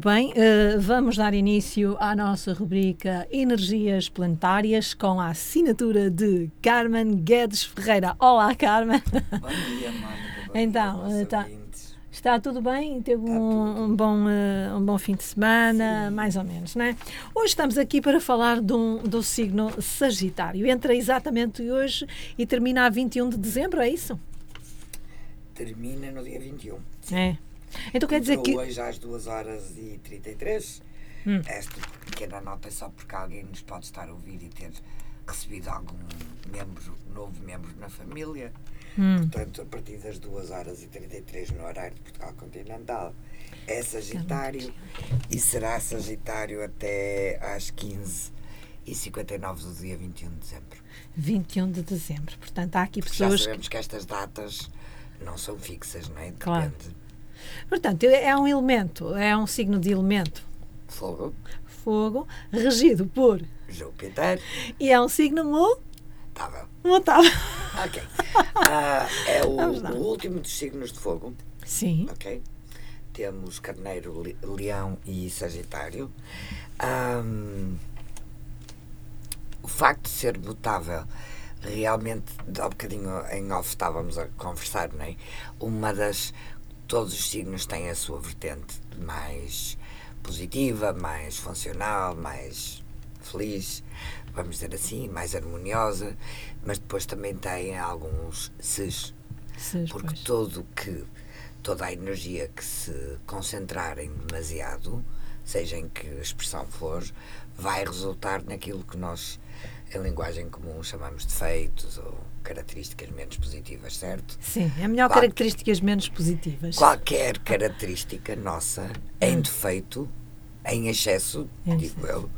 Muito bem, uh, vamos dar início à nossa rubrica Energias Planetárias com a assinatura de Carmen Guedes Ferreira. Olá, Carmen. Bom dia, Mónica. Então, está, está tudo bem? Teve um, tudo. um, bom, uh, um bom fim de semana, Sim. mais ou menos, não é? Hoje estamos aqui para falar um, do signo Sagitário. Entra exatamente hoje e termina a 21 de dezembro, é isso? Termina no dia 21. Sim. É. Então quer dizer que. Hoje às 2 horas e 33. Hum. Esta pequena nota é só porque alguém nos pode estar a ouvir e ter recebido algum membro, novo membro na família. Hum. Portanto, a partir das 2 horas e 33 no horário de Portugal Continental é Sagitário e será Sagitário até às 15 e 59 do dia 21 de dezembro. 21 de dezembro. Portanto, há aqui pessoas. Já sabemos que... que estas datas não são fixas, não é? Depende. Claro Portanto, é um elemento, é um signo de elemento. Fogo. Fogo, regido por Júpiter. E é um signo mutável. Mutável. Ok. Uh, é o, o, último dos signos de fogo. Sim. Ok. Temos Carneiro, Leão e Sagitário. Um, o facto de ser mutável realmente, há um bocadinho em off estávamos a conversar, não é? Uma das todos os signos têm a sua vertente mais positiva, mais funcional, mais feliz, vamos dizer assim, mais harmoniosa, mas depois também têm alguns ses, porque pois. todo que toda a energia que se concentrar em demasiado, seja em que expressão for, vai resultar naquilo que nós em linguagem comum chamamos de defeitos ou características menos positivas, certo? Sim, é melhor Qual, características menos positivas. Qualquer característica nossa em hum. defeito, em excesso, digo eu,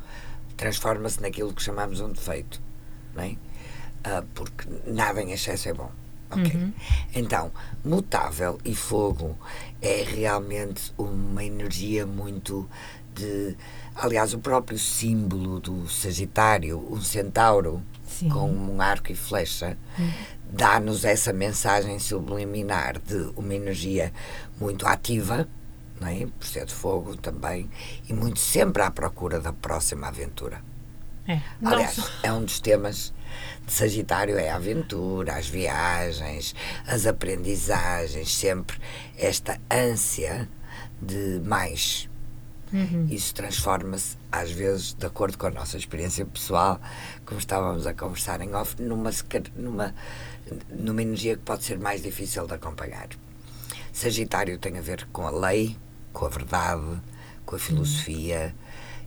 transforma-se naquilo que chamamos um defeito, não é? Uh, porque nada em excesso é bom. Ok? Uhum. Então, mutável e fogo é realmente uma energia muito de. Aliás, o próprio símbolo do Sagitário, um centauro, Sim. com um arco e flecha, dá-nos essa mensagem subliminar de uma energia muito ativa, não é? por ser de fogo também, e muito sempre à procura da próxima aventura. É. Aliás, é um dos temas de Sagitário é a aventura, as viagens, as aprendizagens, sempre esta ânsia de mais, Uhum. Isso transforma-se, às vezes, de acordo com a nossa experiência pessoal, como estávamos a conversar em off, numa, numa, numa energia que pode ser mais difícil de acompanhar. Sagitário tem a ver com a lei, com a verdade, com a filosofia.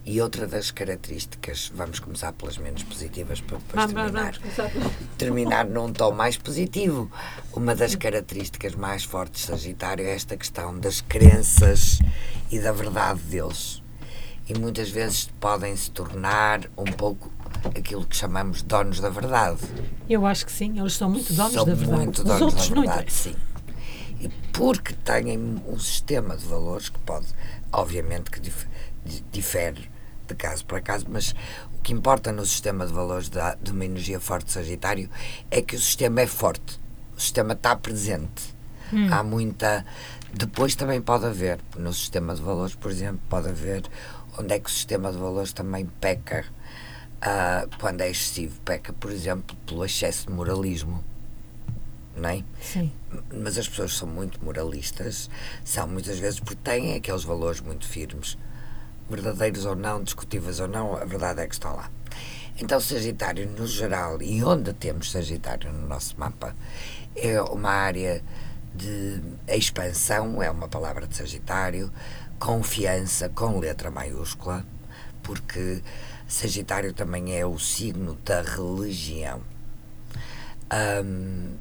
E outra das características, vamos começar pelas menos positivas para depois terminar, terminar num tom mais positivo. Uma das características mais fortes de Sagitário é esta questão das crenças e da verdade deles. E muitas vezes podem se tornar um pouco aquilo que chamamos donos da verdade. Eu acho que sim, eles são muito donos são da verdade. Muito donos Os outros da verdade, sim. E porque têm um sistema de valores que pode, obviamente, que difere de caso para caso, mas o que importa no sistema de valores da, de uma energia forte Sagitário é que o sistema é forte, o sistema está presente. Hum. Há muita. Depois também pode haver, no sistema de valores, por exemplo, pode haver onde é que o sistema de valores também peca uh, quando é excessivo. Peca, por exemplo, pelo excesso de moralismo. Não é? Sim. Mas as pessoas são muito moralistas, são muitas vezes porque têm aqueles valores muito firmes verdadeiros ou não, discutíveis ou não, a verdade é que estão lá. Então, Sagitário, no geral, e onde temos Sagitário no nosso mapa, é uma área de expansão, é uma palavra de Sagitário, confiança com letra maiúscula, porque Sagitário também é o signo da religião. Um,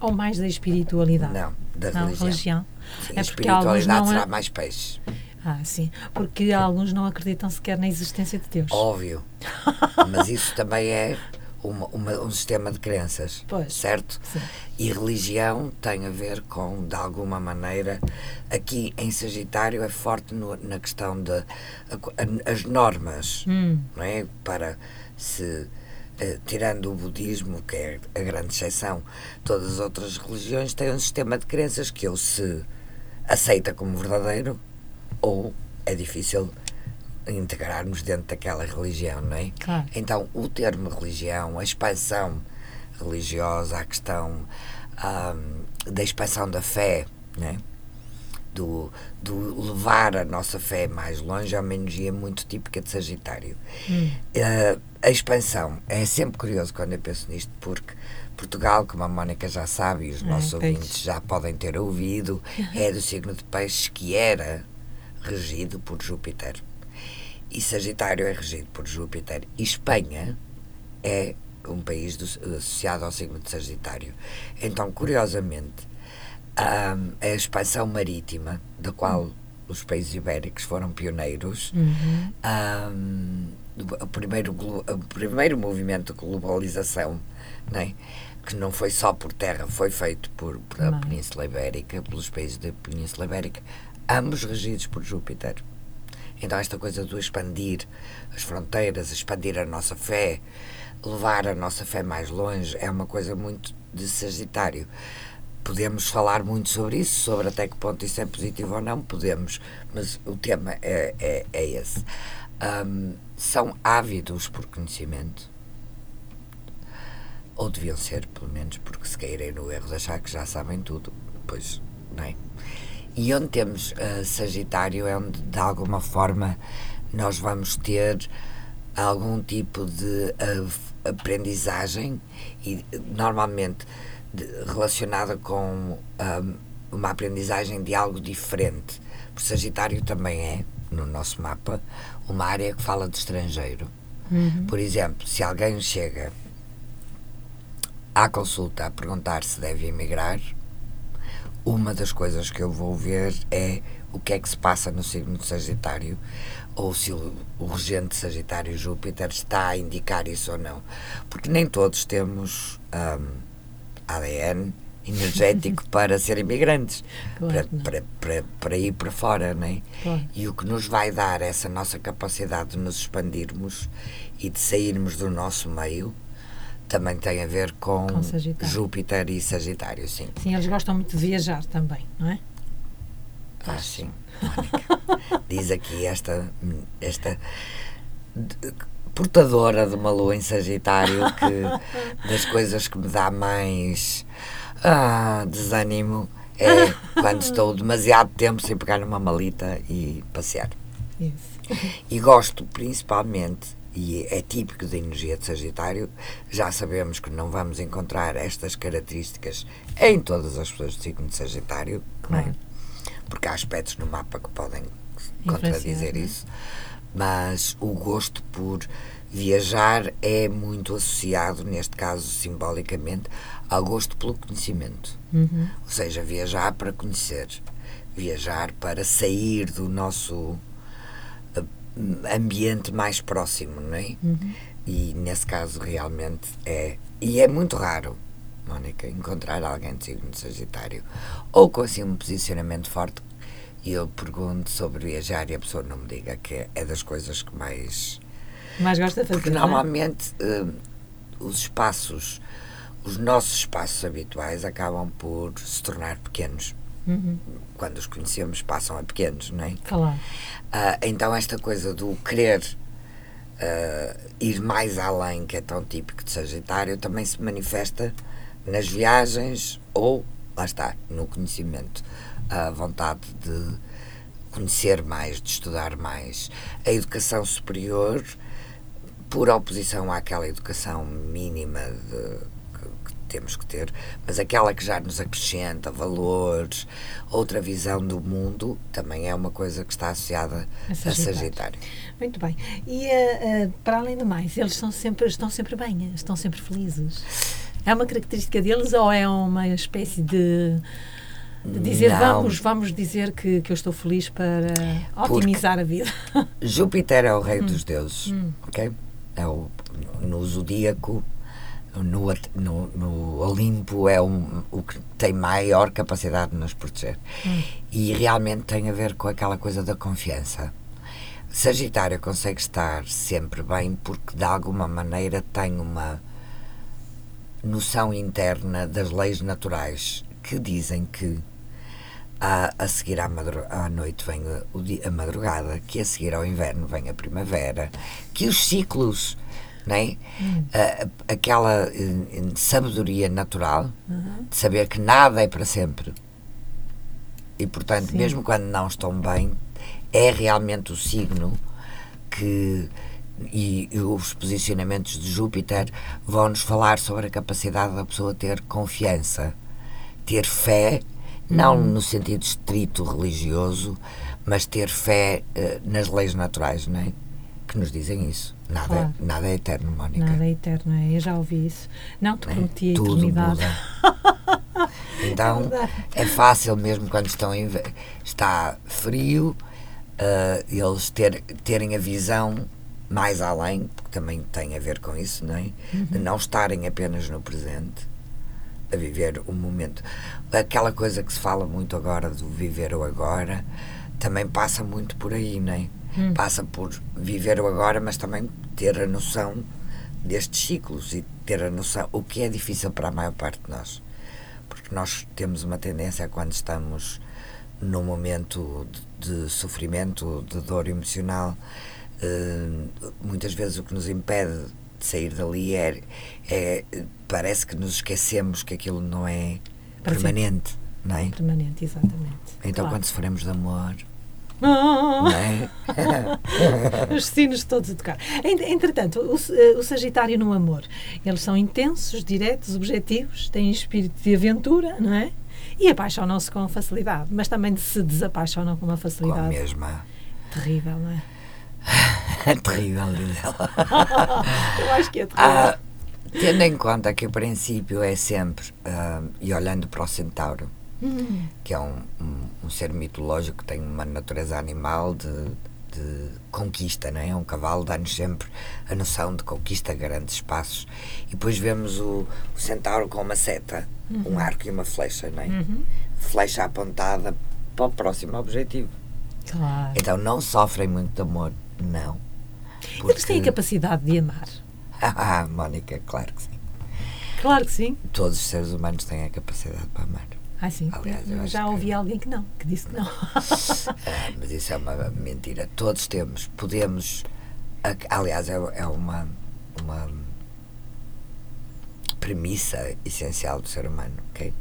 ou mais da espiritualidade? Não, da não, religião. religião. Sim, é a espiritualidade não... será é- mais peixe. Ah, sim. Porque alguns não acreditam sequer na existência de Deus. Óbvio. Mas isso também é uma, uma, um sistema de crenças. Pois. Certo? Sim. E religião tem a ver com, de alguma maneira, aqui em Sagitário é forte no, na questão de a, a, as normas, hum. não é? Para se. Eh, tirando o budismo, que é a grande exceção, todas as outras religiões têm um sistema de crenças que ou se aceita como verdadeiro ou é difícil integrarmos dentro daquela religião, não é? Claro. Então, o termo religião, a expansão religiosa, a questão um, da expansão da fé, não é? do, do levar a nossa fé mais longe é uma energia muito típica de Sagitário. Hum. Uh, a expansão é sempre curioso quando eu penso nisto, porque Portugal, como a Mónica já sabe e os é, nossos ouvintes já podem ter ouvido, é do signo de Peixes que era regido por Júpiter. E Sagitário é regido por Júpiter. E Espanha é um país do, associado ao signo de Sagitário. Então, curiosamente, um, a expansão marítima, da qual os países ibéricos foram pioneiros, uhum. um, o, primeiro, o primeiro movimento de globalização, né, que não foi só por terra, foi feito por, por a Península Ibérica, pelos países da Península Ibérica, ambos regidos por Júpiter. Então, esta coisa do expandir as fronteiras, expandir a nossa fé, levar a nossa fé mais longe, é uma coisa muito de Sagitário. Podemos falar muito sobre isso, sobre até que ponto isso é positivo ou não, podemos, mas o tema é, é, é esse. Um, são ávidos por conhecimento, ou deviam ser, pelo menos, porque se caírem no erro de achar que já sabem tudo, pois, não é? E onde temos uh, Sagitário é onde, de alguma forma, nós vamos ter algum tipo de uh, aprendizagem e, normalmente, relacionada com um, uma aprendizagem de algo diferente. O Sagitário também é, no nosso mapa, uma área que fala de estrangeiro. Uhum. Por exemplo, se alguém chega à consulta a perguntar se deve emigrar, uma das coisas que eu vou ver é o que é que se passa no signo de Sagitário ou se o, o regente Sagitário Júpiter está a indicar isso ou não. Porque nem todos temos. Um, ADN energético para ser imigrantes, claro, para, para, para, para, ir para fora, não é? Claro. E o que nos vai dar essa nossa capacidade de nos expandirmos e de sairmos do nosso meio também tem a ver com, com Júpiter e Sagitário, sim. Sim, eles gostam muito de viajar também, não é? Ah, sim. Diz aqui esta, esta portadora de uma lua em Sagitário que das coisas que me dá mais ah, desânimo é quando estou demasiado tempo sem pegar numa malita e passear. Isso. E gosto principalmente, e é típico da energia de Sagitário, já sabemos que não vamos encontrar estas características em todas as pessoas do signo de Sagitário, é? claro. é? porque há aspectos no mapa que podem contradizer é? isso mas o gosto por viajar é muito associado, neste caso simbolicamente, ao gosto pelo conhecimento. Uhum. Ou seja, viajar para conhecer, viajar para sair do nosso ambiente mais próximo, não é? Uhum. E nesse caso realmente é. E é muito raro, Mónica, encontrar alguém de signo de Sagitário ou com assim um posicionamento forte e eu pergunto sobre viajar e a pessoa não me diga que é das coisas que mais. Mais gosta de fazer. Porque é? normalmente uh, os espaços, os nossos espaços habituais acabam por se tornar pequenos. Uhum. Quando os conhecemos, passam a pequenos, não é? Claro. Uh, então, esta coisa do querer uh, ir mais além, que é tão típico de Sagitário, também se manifesta nas viagens ou, lá está, no conhecimento a vontade de conhecer mais, de estudar mais. A educação superior, por oposição àquela educação mínima de, temos que ter, mas aquela que já nos acrescenta valores, outra visão do mundo, também é uma coisa que está associada a Sagitário. A sagitário. Muito bem. E uh, uh, para além do mais, eles estão sempre, estão sempre bem, estão sempre felizes. É uma característica deles ou é uma espécie de de dizer não. vamos vamos dizer que, que eu estou feliz para otimizar Porque a vida Júpiter é o rei hum. dos deuses hum. ok é o no zodíaco no, no, no Olimpo é um, o que tem maior capacidade de nos proteger hum. e realmente tem a ver com aquela coisa da confiança Sagitário consegue estar sempre bem porque de alguma maneira tem uma noção interna das leis naturais que dizem que a, a seguir à, à noite vem o dia, a madrugada, que a seguir ao inverno vem a primavera, que os ciclos, não é? Hum. aquela uh, sabedoria natural uhum. de saber que nada é para sempre. E portanto, Sim. mesmo quando não estão bem, é realmente o signo que e, e os posicionamentos de Júpiter vão nos falar sobre a capacidade da pessoa ter confiança, ter fé não no sentido estrito religioso, mas ter fé uh, nas leis naturais, não é? Que nos dizem isso. Nada, claro. é, nada é eterno, Mónica. Nada é eterno, é? Eu já ouvi isso. Não, te prometi a Tudo eternidade. Muda. então, é, é, fácil mesmo quando estão em, está frio, uh, eles ter, terem a visão mais além, porque também tem a ver com isso, não é? Uhum. De não estarem apenas no presente a viver o momento. Aquela coisa que se fala muito agora do viver o agora também passa muito por aí, não é? Hum. Passa por viver o agora, mas também ter a noção destes ciclos e ter a noção, o que é difícil para a maior parte de nós. Porque nós temos uma tendência quando estamos num momento de, de sofrimento, de dor emocional, uh, muitas vezes o que nos impede de sair dali é, é parece que nos esquecemos que aquilo não é permanente, não é? Permanente, exatamente. Então, claro. quando sofremos de amor. Não é? Os sinos todos a tocar. Entretanto, o, o, Sagitário no amor, eles são intensos, diretos, objetivos, têm espírito de aventura, não é? E apaixonam-se com facilidade, mas também se desapaixonam com uma facilidade. Com a mesma. Terrível, não é? É terrível, diz ela. Eu acho que é terrível. Ah, tendo em conta que o princípio é sempre, uh, e olhando para o centauro, que é um, um, um, ser mitológico que tem uma natureza animal de, de conquista, não é um cavalo dá-nos sempre a noção de conquista grandes espaços. E depois vemos o, o centauro com uma seta, uhum. um arco e uma flecha, não é? Uhum. Flecha apontada para o próximo objetivo. Claro. Então não sofrem muito de amor, não. Porque... Eles têm a capacidade de amar. Ah, Mónica, claro que sim. Claro que sim. Todos os seres humanos têm a capacidade para amar. Ah, sim. Aliás, eu já ouvi que... alguém que não, que disse que não. ah, mas isso é uma mentira. Todos temos, podemos. Aliás, é, é uma, uma premissa essencial do ser humano, ok?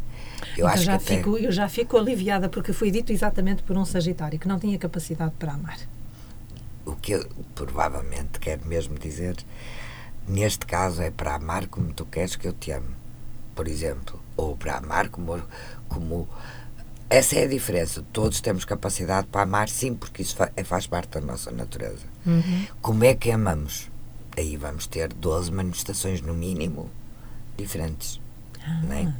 Eu, então acho já que fico, até... eu já fico aliviada porque foi dito exatamente por um Sagitário que não tinha capacidade para amar o que eu, provavelmente quer mesmo dizer, neste caso, é para amar como tu queres que eu te ame, por exemplo, ou para amar como. como essa é a diferença. Todos temos capacidade para amar, sim, porque isso é, faz parte da nossa natureza. Uhum. Como é que amamos? Aí vamos ter 12 manifestações, no mínimo, diferentes. Ah, não é?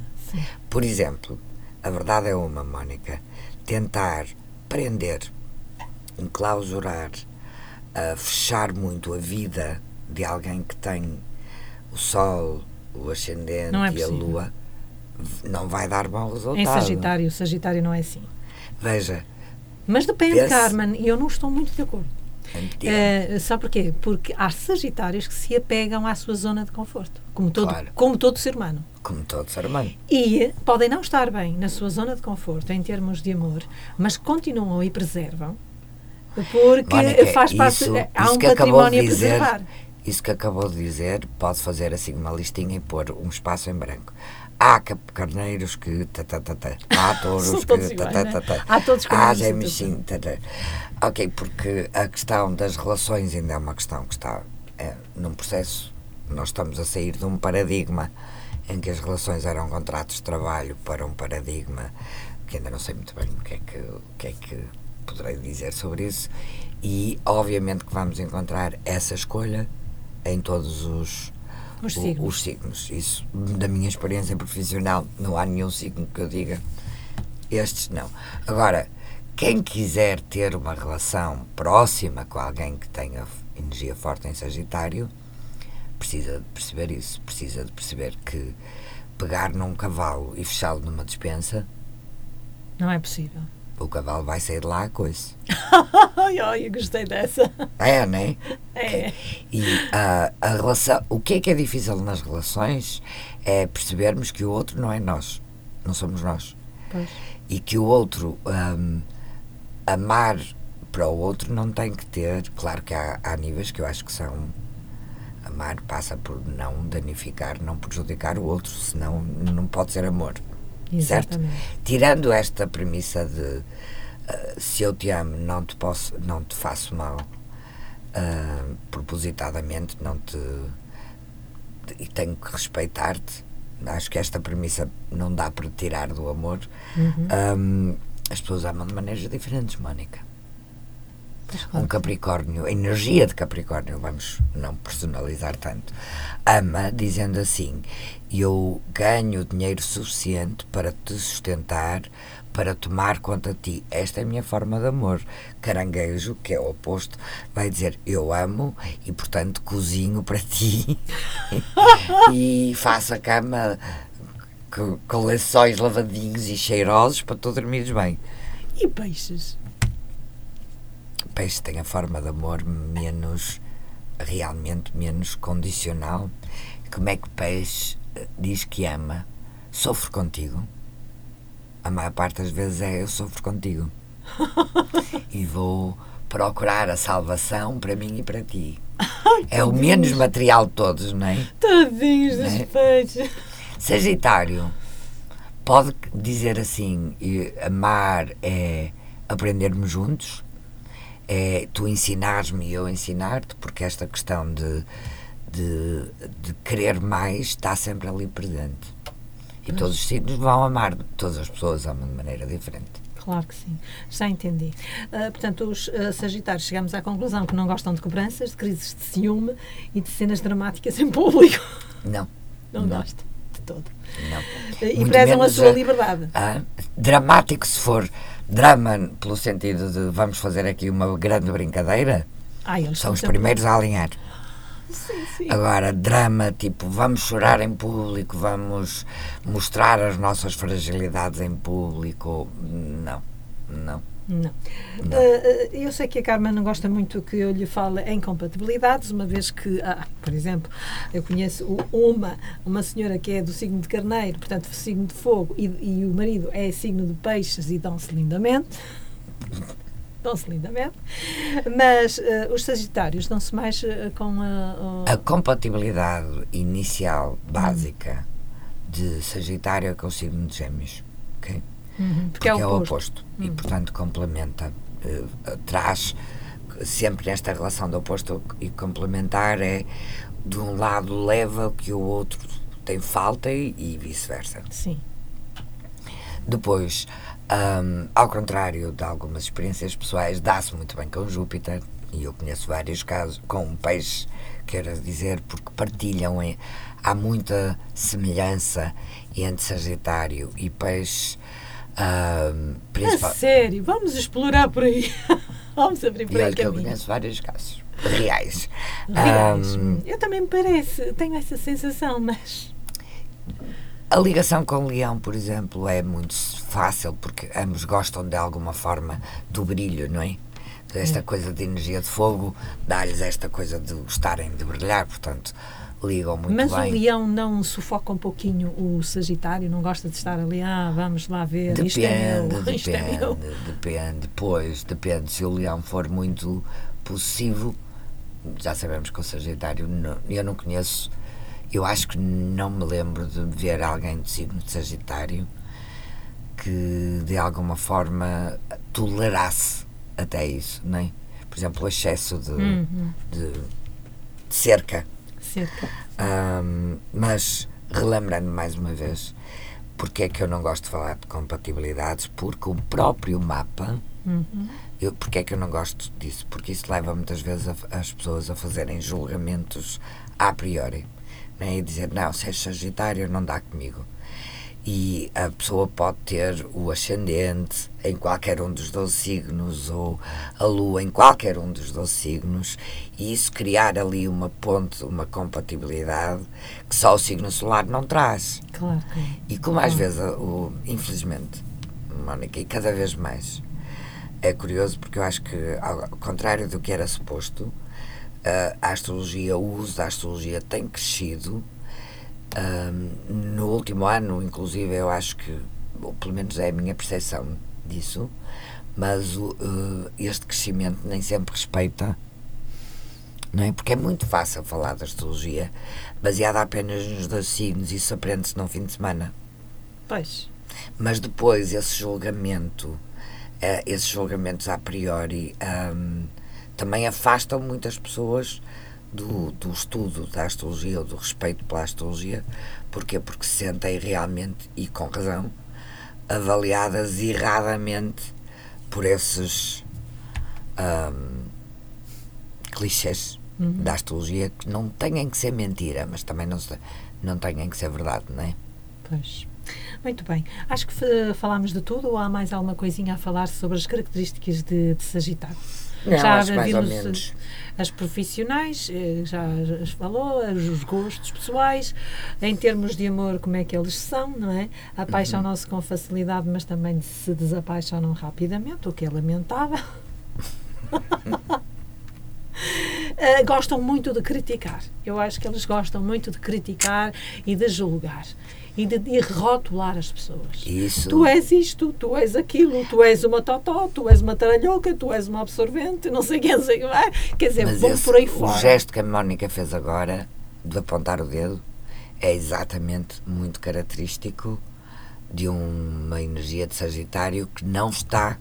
Por exemplo, a verdade é uma, Mónica: tentar prender, enclausurar, a fechar muito a vida de alguém que tem o Sol, o Ascendente é e a Lua, não vai dar bom resultado. Em Sagitário, Sagitário não é assim. Veja. Mas depende, pense... Carmen, e eu não estou muito de acordo. Uh, sabe porquê? Porque há Sagitários que se apegam à sua zona de conforto, como todo, claro. como todo ser humano. Como todo ser humano. E podem não estar bem na sua zona de conforto em termos de amor, mas continuam e preservam porque Mónica, faz parte. Isso, há um património a preservar. Isso que acabou de dizer, pode fazer assim uma listinha e pôr um espaço em branco. Há carneiros que. Há touros que. Né? Há todos Há gêmeos sim. Ok, porque a questão das relações ainda é uma questão que está é, num processo. Nós estamos a sair de um paradigma em que as relações eram contratos de trabalho para um paradigma que ainda não sei muito bem o que é que, o que, é que poderei dizer sobre isso. E obviamente que vamos encontrar essa escolha em todos os, os, signos. os signos. Isso, da minha experiência profissional, não há nenhum signo que eu diga estes não. Agora, quem quiser ter uma relação próxima com alguém que tenha energia forte em Sagitário, precisa de perceber isso. Precisa de perceber que pegar num cavalo e fechá-lo numa dispensa. Não é possível o cavalo vai sair de lá a coisa. Eu gostei dessa. É, não é? É. E uh, a relação, o que é que é difícil nas relações é percebermos que o outro não é nós, não somos nós. Pois. e que o outro um, amar para o outro não tem que ter, claro que há, há níveis que eu acho que são amar passa por não danificar, não prejudicar o outro, senão não pode ser amor. Exatamente. Certo? Tirando esta premissa de uh, se eu te amo, não te posso, não te faço mal uh, propositadamente, não te e tenho que respeitar-te. Acho que esta premissa não dá para tirar do amor. Uhum. Um, as pessoas amam de maneiras diferentes, Mónica. Um Capricórnio, a energia de Capricórnio, vamos não personalizar tanto, ama dizendo assim: Eu ganho dinheiro suficiente para te sustentar, para tomar conta de ti. Esta é a minha forma de amor. Caranguejo, que é o oposto, vai dizer: Eu amo e, portanto, cozinho para ti e faço a cama com, com lençóis lavadinhos e cheirosos para tu dormires bem. E peixes? Peixe tem a forma de amor menos, realmente menos condicional. Como é que o peixe eh, diz que ama? Sofro contigo a maior parte das vezes é eu sofro contigo. e vou procurar a salvação para mim e para ti. é o menos material de todos, não é? Tadinhos dos é? peixes. Sagitário pode dizer assim: amar é aprendermos juntos, é tu ensinares-me e eu ensinar-te, porque esta questão de, de, de querer mais está sempre ali presente. E todos os signos vão amar, todas as pessoas amam de maneira diferente. Claro que sim, já entendi. Uh, portanto, os uh, Sagitários chegamos à conclusão que não gostam de cobranças, de crises de ciúme e de cenas dramáticas em público. Não. Não, não. gosto todo. Não. E Muito prezam a sua liberdade. dramático se for drama, pelo sentido de vamos fazer aqui uma grande brincadeira, ah, são os primeiros a alinhar. Sim, sim. Agora, drama, tipo, vamos chorar em público, vamos mostrar as nossas fragilidades em público. Não, não. Não. não. Uh, eu sei que a Carmen não gosta muito que eu lhe fale em compatibilidades, uma vez que, ah, por exemplo, eu conheço uma, uma senhora que é do signo de carneiro, portanto, signo de fogo, e, e o marido é signo de peixes e dão-se lindamente dão-se lindamente, mas uh, os Sagitários dão-se mais uh, com a. Uh... A compatibilidade inicial, básica, hum. de Sagitário é com o signo de Gêmeos. Okay? Uhum, porque, porque, é o oposto. oposto uhum. E, portanto, complementa, traz sempre nesta relação do oposto e complementar é de um lado leva o que o outro tem falta e, e vice-versa. Sim. Depois, um, ao contrário de algumas experiências pessoais, dá-se muito bem com Júpiter, e eu conheço vários casos com um peixe, quero dizer, porque partilham, em, há muita semelhança entre Sagitário e Peixe. Principal... A sério, vamos explorar por aí. vamos abrir por aí. eu conheço vários casos reais. reais. Um, eu também me parece, tenho essa sensação, mas. A ligação com o leão, por exemplo, é muito fácil porque ambos gostam de alguma forma do brilho, não é? Esta é. coisa de energia de fogo dá-lhes esta coisa de gostarem de brilhar, portanto, ligam muito Mas bem. Mas o leão não sufoca um pouquinho o Sagitário? Não gosta de estar ali, ah, vamos lá ver, depende, isto é meu, depende, isto é meu. Depende, pois, depende. Se o leão for muito possessivo, já sabemos que o Sagitário, não, eu não conheço eu acho que não me lembro de ver alguém do signo de Sagitário que de alguma forma tolerasse até isso, não é? Por exemplo, o excesso de, uhum. de, de cerca. Um, mas, relembrando mais uma vez, porque é que eu não gosto de falar de compatibilidades? Porque o próprio mapa. Uhum. Eu, porque é que eu não gosto disso? Porque isso leva muitas vezes a, as pessoas a fazerem julgamentos a priori né? e dizer: não, se és Sagitário, não dá comigo. E a pessoa pode ter o ascendente em qualquer um dos 12 signos ou a lua em qualquer um dos 12 signos, e isso criar ali uma ponte, uma compatibilidade que só o signo solar não traz. Claro. E como às vezes, o, infelizmente, Mónica, e cada vez mais, é curioso porque eu acho que, ao contrário do que era suposto, a astrologia, o uso da astrologia tem crescido. Um, no último ano, inclusive, eu acho que ou pelo menos é a minha percepção disso, mas uh, este crescimento nem sempre respeita, não é? Porque é muito fácil falar da astrologia baseada apenas nos dois signos, isso aprende-se num fim de semana. Pois. Mas depois esse julgamento, uh, esses julgamentos a priori, um, também afastam muitas pessoas do, do estudo da astrologia ou do respeito pela astrologia. Porquê? Porque se sentem realmente, e com razão, avaliadas erradamente por esses um, clichês uhum. da astrologia que não têm que ser mentira, mas também não, não têm que ser verdade, não é? Pois. Muito bem. Acho que falámos de tudo ou há mais alguma coisinha a falar sobre as características de, de Sagitário? Não, já acho mais ou menos. As profissionais, eh, já as falou, os gostos pessoais, em termos de amor, como é que eles são, não é? Apaixonam-se com facilidade, mas também se desapaixonam rapidamente, o que é lamentável. Uh, gostam muito de criticar. Eu acho que eles gostam muito de criticar e de julgar e de, de rotular as pessoas. Isso. Tu és isto, tu és aquilo, tu és uma totó, tu és uma taralhoca, tu és uma absorvente, não sei quem, sei. Quer dizer, Mas vão esse, por aí fora. O gesto que a Mónica fez agora, de apontar o dedo, é exatamente muito característico de uma energia de Sagitário que não está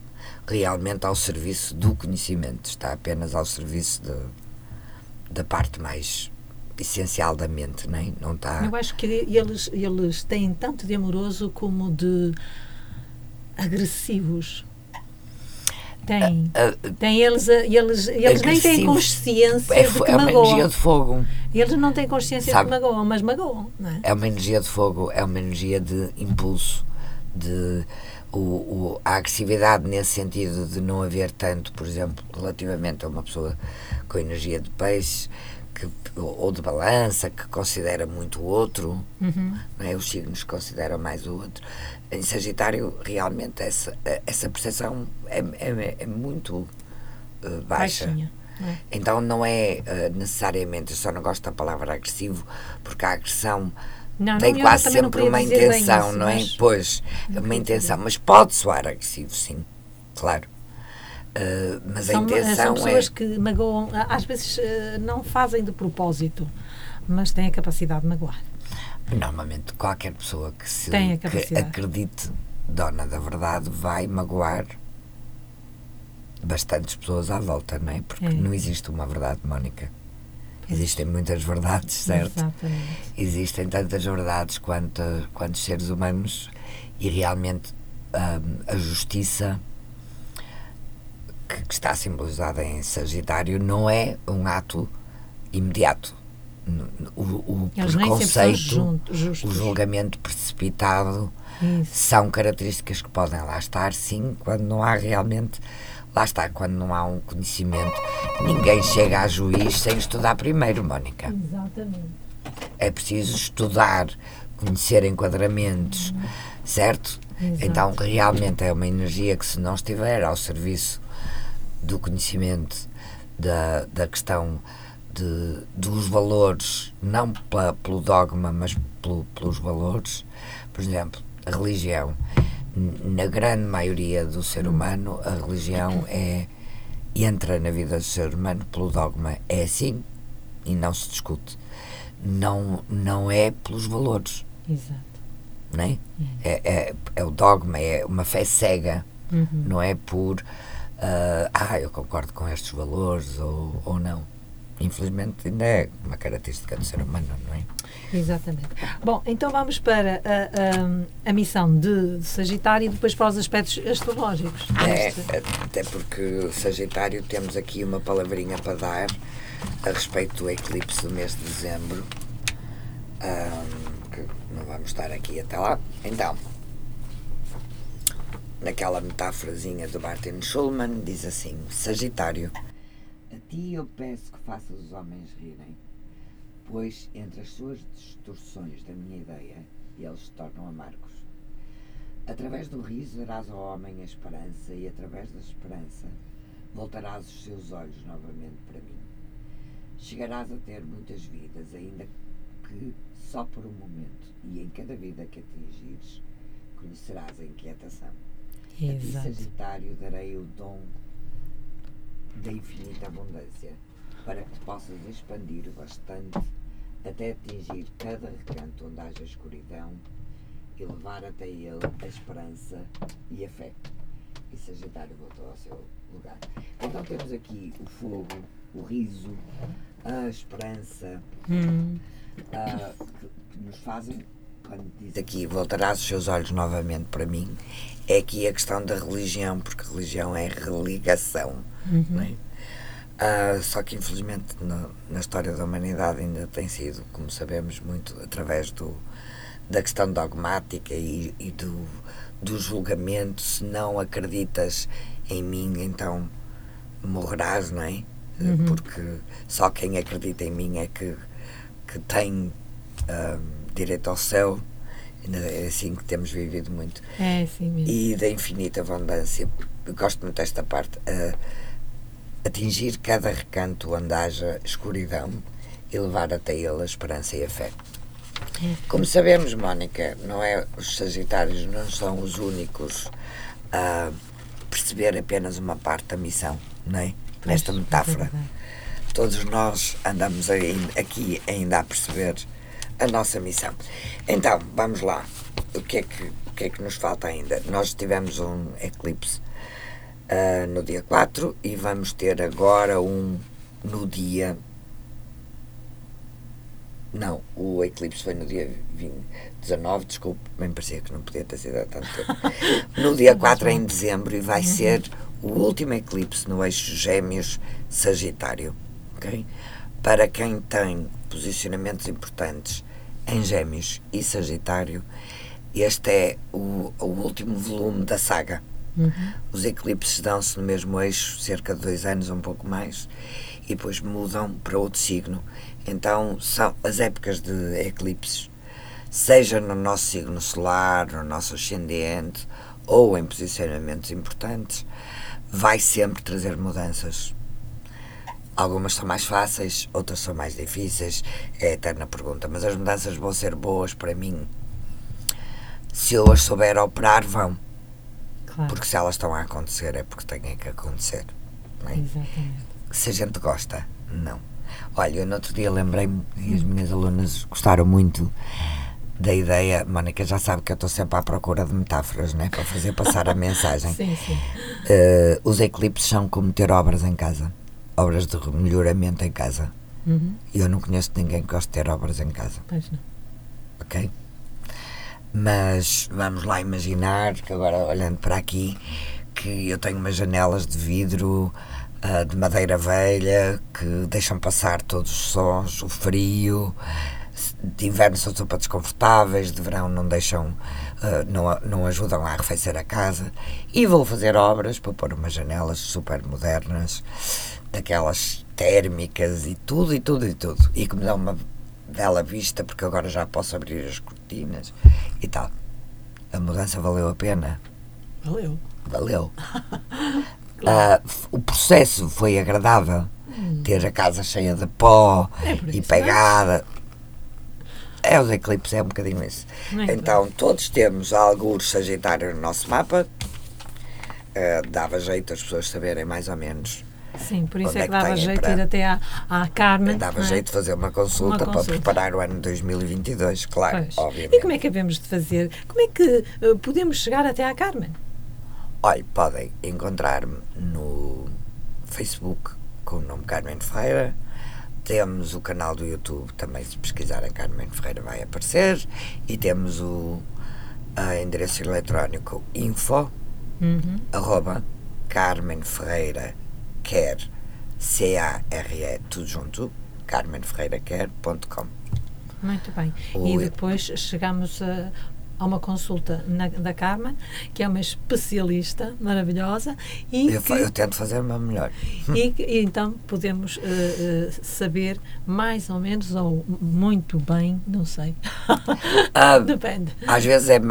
realmente ao serviço do conhecimento, está apenas ao serviço de, da parte mais essencial da mente, não, é? não está. Eu acho que eles, eles têm tanto de amoroso como de agressivos. Tem. Uh, uh, tem eles, eles, eles nem têm consciência é, de que é uma magoam. energia de fogo. Eles não têm consciência Sabe, de que magoam, mas magoam. Não é? é uma energia de fogo, é uma energia de impulso, de o, o, a agressividade nesse sentido de não haver tanto, por exemplo, relativamente a uma pessoa com energia de peixe que, ou de balança, que considera muito o outro, uhum. não é? os signos consideram mais o outro. Em Sagitário, realmente, essa, essa percepção é, é, é muito uh, baixa. É. Então não é uh, necessariamente, eu só não gosto da palavra agressivo, porque a agressão não, tem não, quase sempre uma intenção, isso, não é? Pois, uma intenção, mas pode soar agressivo, sim, claro. Uh, mas são, a intenção são pessoas é... que magoam, às vezes uh, não fazem de propósito, mas têm a capacidade de magoar. Normalmente, qualquer pessoa que, se, que acredite dona da verdade vai magoar bastantes pessoas à volta, não é? Porque é. não existe uma verdade, Mónica. Existem muitas verdades, certo? Exatamente. Existem tantas verdades quanto, quantos seres humanos e realmente um, a justiça que, que está simbolizada em Sagitário não é um ato imediato. O, o preconceito, o julgamento precipitado Isso. são características que podem lá estar, sim, quando não há realmente. Lá está, quando não há um conhecimento, ninguém chega a juiz sem estudar primeiro, Mónica. Exatamente. É preciso estudar, conhecer enquadramentos, uhum. certo? Exato. Então, realmente é uma energia que, se não estiver ao serviço do conhecimento da, da questão de, dos valores, não pela, pelo dogma, mas pelo, pelos valores. Por exemplo, a religião. Na grande maioria do ser humano, a religião é entra na vida do ser humano pelo dogma. É assim e não se discute. Não, não é pelos valores. Exato. Não é? É, é, é o dogma, é uma fé cega. Uhum. Não é por uh, ah, eu concordo com estes valores ou, ou não. Infelizmente, ainda é uma característica do ser humano, não é? Exatamente. Bom, então vamos para a, a, a missão de, de, Sagitário e depois para os aspectos astrológicos. É, até porque Sagitário temos aqui uma palavrinha para dar a respeito do eclipse do mês de dezembro. Um, que não vamos estar aqui até lá. Então, naquela metáforazinha do Martin Schulman, diz assim: Sagitário, ti eu peço que faças os homens rirem, pois entre as suas distorções da minha ideia, eles se tornam amargos. Através do riso darás ao homem a esperança, e através da esperança voltarás os seus olhos novamente para mim. Chegarás a ter muitas vidas, ainda que só por um momento, e em cada vida que atingires, conhecerás a inquietação. Exato. A ti, Sagitário, darei o dom da infinita abundância, para que te possas expandir bastante até atingir cada recanto onde haja escuridão e levar até ele a esperança e a fé. E Sagitário voltou ao seu lugar. Então temos aqui o fogo, o riso, a esperança, hum. uh, que, que, nos fazem, quando diz aqui, voltarás os seus olhos novamente para mim, é aqui a questão da religião, porque religião é religação. Uhum. É? Uh, só que infelizmente na, na, história da humanidade ainda tem sido, como sabemos, muito através do, da questão dogmática e, e do, do julgamento. Se não acreditas em mim, então morrerás, não é? Uhum. Porque só quem acredita em mim é que, que tem uh, direito ao céu. É assim que temos vivido muito. É assim mesmo. E da infinita abundância. Eu gosto muito desta parte. Uh, atingir cada recanto onde haja escuridão e levar até ele a esperança e a fé. É. Como sabemos, Mónica, não é, os Sagitários não são os únicos a perceber apenas uma parte da missão, não é? Nesta é metáfora. Todos nós andamos ainda, aqui ainda a perceber a nossa missão. Então, vamos lá. O que é que, o que, é que nos falta ainda? Nós tivemos um eclipse uh, no dia 4 e vamos ter agora um no dia. Não, o eclipse foi no dia 20, 19, desculpe, bem parecia que não podia ter sido há tanto tempo. No dia 4 em dezembro e vai uhum. ser o último eclipse no eixo Gêmeos Sagitário. Okay? Para quem tem posicionamentos importantes em Gêmeos e Sagitário, este é o, o último volume da saga. Uhum. Os eclipses dão-se no mesmo eixo, cerca de dois anos, um pouco mais, e depois mudam para outro signo. Então, são as épocas de eclipses, seja no nosso signo solar, no nosso ascendente, ou em posicionamentos importantes, vai sempre trazer mudanças. Algumas são mais fáceis, outras são mais difíceis, é a eterna pergunta. Mas as mudanças vão ser boas para mim. Se eu as souber operar, vão. Claro. Porque se elas estão a acontecer é porque têm que acontecer. É? Exatamente. Se a gente gosta, não. Olha, eu no outro dia lembrei-me, e as minhas alunas gostaram muito da ideia. Mónica já sabe que eu estou sempre à procura de metáforas, né? Para fazer passar a mensagem. sim, sim. Uh, os eclipses são como ter obras em casa obras de melhoramento em casa. Uhum. Eu não conheço ninguém que goste de ter obras em casa. Pois não. Ok? Mas vamos lá imaginar que agora, olhando para aqui, que eu tenho umas janelas de vidro uh, de madeira velha que deixam passar todos os sons, o frio. De inverno são super desconfortáveis, de verão não deixam, uh, não, não ajudam a arrefecer a casa. E vou fazer obras para pôr umas janelas super modernas, daquelas térmicas e tudo, e tudo, e tudo. E que me dão uma bela vista, porque agora já posso abrir as cortinas e tal. A mudança valeu a pena? Valeu. Valeu. claro. uh, o processo foi agradável. Hum. Ter a casa cheia de pó é e pegada. É, os eclipses é um bocadinho isso. É então, todos temos algo sagitário no nosso mapa. Uh, dava jeito as pessoas saberem mais ou menos Sim, por isso é, é que dava jeito de ir até à, à Carmen. Dava é? jeito de fazer uma consulta, uma consulta, para preparar o ano 2022, claro, pois. obviamente. E como é que havemos de fazer? Como é que uh, podemos chegar até à Carmen? Olha, podem encontrar-me no Facebook com o nome Carmen Ferreira. Temos o canal do YouTube, também se pesquisarem Carmen Ferreira vai aparecer. E temos o endereço eletrónico info uhum. arroba Carmen Ferreira quer, C-A-R-E, tudo junto, carmenferreiraquer.com. Muito bem. O e depois chegamos a, a uma consulta na, da Carmen, que é uma especialista maravilhosa. E eu, que, eu tento fazer meu melhor. E, e então podemos uh, saber mais ou menos, ou muito bem, não sei. Uh, Depende. Às vezes é,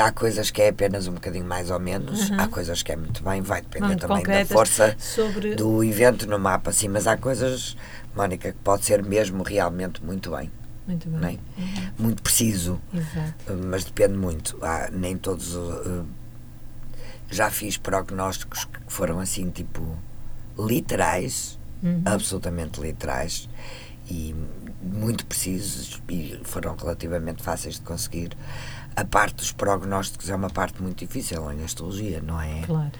há coisas que é apenas um bocadinho mais ou menos, -huh. há coisas que é muito bem, vai depender muito também da força sobre... do evento no mapa, sim, mas há coisas, Mónica, que pode ser mesmo realmente muito bem. Muito bem. É? Muito preciso. Exato. Mas depende muito. Há, nem todos. Uh, já fiz prognósticos que foram assim, tipo, literais, uhum. absolutamente literais e muito precisos e foram relativamente fáceis de conseguir. A parte dos prognósticos é uma parte muito difícil em astrologia, não é? Claro.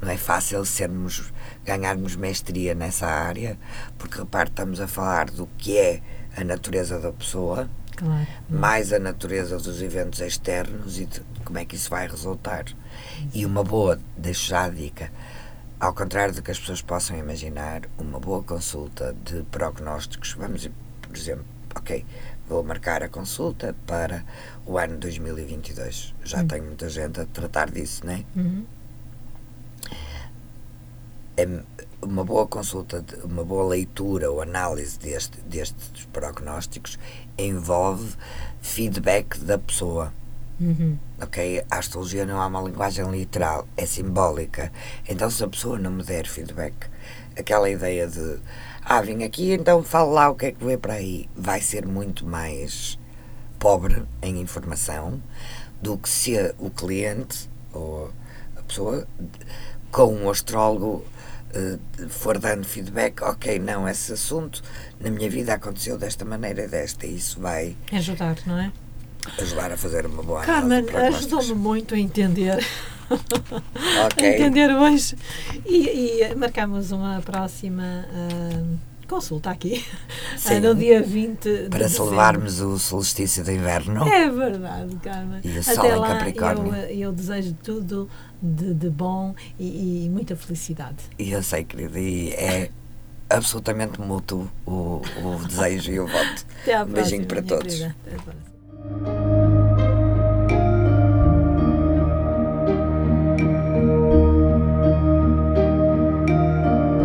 Não é fácil sermos, ganharmos mestria nessa área, porque repare, estamos a falar do que é a natureza da pessoa, claro. mais a natureza dos eventos externos e de como é que isso vai resultar. E uma boa, deixo já a dica, ao contrário do que as pessoas possam imaginar, uma boa consulta de prognósticos, vamos, por exemplo, ok, vou marcar a consulta para o ano 2022. Já uhum. tem muita gente a tratar disso, não é? Uhum. É uma boa consulta, uma boa leitura ou análise deste, destes prognósticos envolve feedback da pessoa. Uhum. Ok? A astrologia não é uma linguagem literal, é simbólica. Então, se a pessoa não me der feedback, aquela ideia de ah, vim aqui, então falo lá o que é que vê para aí, vai ser muito mais pobre em informação do que se o cliente ou a pessoa com um astrólogo uh, for dando feedback, ok, não, esse assunto na minha vida aconteceu desta maneira, desta, e isso vai ajudar, não é? Ajudar a fazer uma boa Carmen, ajudou-me muito a entender. okay. a entender hoje. E, e marcamos uma próxima. Uh, consulta aqui Sim, no dia 20 para celebrarmos o solstício de inverno. É verdade, Carmen. E o sol Até em Capricórnio. Eu, eu desejo tudo de, de bom e, e, muita felicidade. E eu sei, querida, e é absolutamente mútuo o, o desejo e o voto. Até à um beijinho para todos.